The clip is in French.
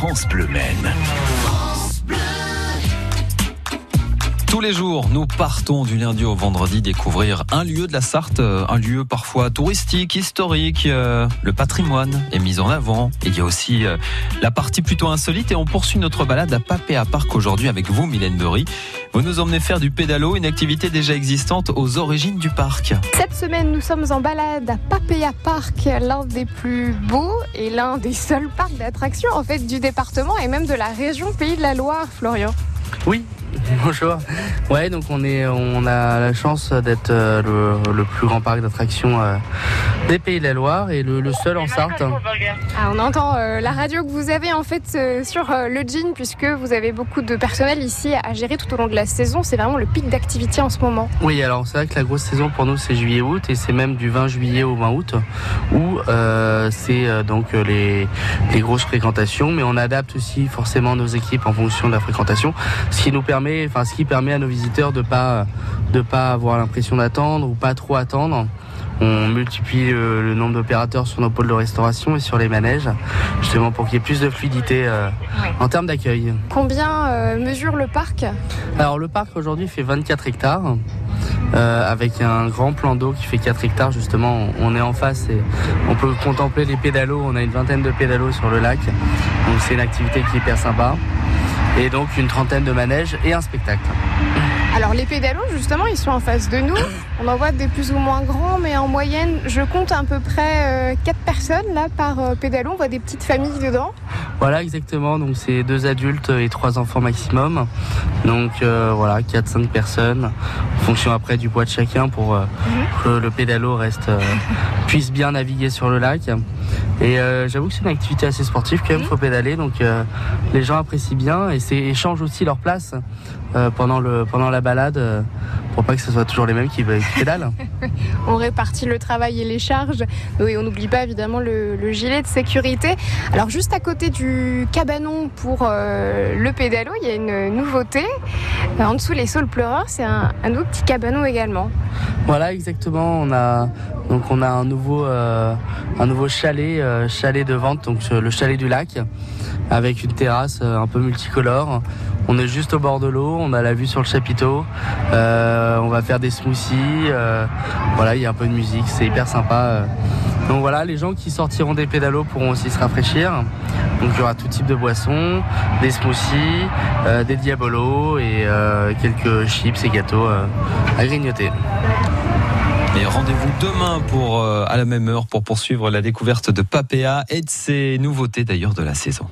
France Bleu. Tous les jours, nous partons du lundi au vendredi découvrir un lieu de la Sarthe, euh, un lieu parfois touristique, historique. euh, Le patrimoine est mis en avant. Et il y a aussi euh, la partie plutôt insolite. Et on poursuit notre balade à Papéa Park aujourd'hui avec vous, Mylène Bery. Vous nous emmenez faire du pédalo, une activité déjà existante aux origines du parc. Cette semaine, nous sommes en balade à Papéa Park, l'un des plus beaux et l'un des seuls parcs d'attractions en fait du département et même de la région Pays de la Loire, Florian. Oui, bonjour. Ouais, donc on est, on a la chance d'être euh, le, le plus grand parc d'attractions euh, des Pays de la Loire et le, le seul en Sarthe. Ah, on entend euh, la radio que vous avez en fait euh, sur euh, le jean puisque vous avez beaucoup de personnel ici à gérer tout au long de la saison. C'est vraiment le pic d'activité en ce moment. Oui, alors c'est vrai que la grosse saison pour nous c'est juillet-août et c'est même du 20 juillet au 20 août où euh, c'est euh, donc les, les grosses fréquentations, mais on adapte aussi forcément nos équipes en fonction de la fréquentation, ce qui nous permet, enfin ce qui permet à nos visiteurs de pas de pas avoir l'impression d'attendre ou pas trop attendre. On multiplie le, le nombre d'opérateurs sur nos pôles de restauration et sur les manèges, justement pour qu'il y ait plus de fluidité euh, Ouais. en termes d'accueil. Combien euh, mesure le parc? Alors le parc aujourd'hui fait 24 hectares. euh, avec un grand plan d'eau qui fait 4 hectares justement on on est en face et on peut contempler les pédalos on a une vingtaine de pédalos sur le lac donc c'est une activité qui est hyper sympa et donc une trentaine de manèges et un spectacle Alors les pédalos justement ils sont en face de nous. On en voit des plus ou moins grands mais en moyenne je compte à peu près 4 personnes là par euh, pédalo. On voit des petites familles dedans. Voilà exactement. Donc c'est deux adultes et trois enfants maximum. Donc euh, voilà 4-5 personnes. En fonction après du poids de chacun pour euh, que le pédalo reste euh, puisse bien naviguer sur le lac. Et euh, j'avoue que c'est une activité assez sportive quand même faut pédaler. Donc euh, les gens apprécient bien et c'est échangent aussi leur place euh, pendant le pendant la balade pour pas que ce soit toujours les mêmes qui, qui pédalent On répartit le travail et les charges. Oui, on n'oublie pas évidemment le, le gilet de sécurité. Alors juste à côté du cabanon pour euh, le pédalo, il y a une nouveauté. Euh, en dessous les saules pleureurs, c'est un, un nouveau petit cabanon également. Voilà, exactement. On a donc on a un nouveau euh, un nouveau chalet euh, chalet de vente donc euh, le chalet du lac avec une terrasse un peu multicolore. On est juste au bord de l'eau, on a la vue sur le chapiteau. On va faire des smoothies. voilà, il y a un peu de musique, c'est hyper sympa. Donc voilà, les gens qui sortiront des pédalos pourront aussi se rafraîchir. Donc il y aura tout type de boissons, des smoothies, des diabolos et quelques chips et gâteaux à grignoter. Et rendez-vous demain pour, euh, à la même heure pour poursuivre la découverte de Papéa et de ses nouveautés d'ailleurs de la saison.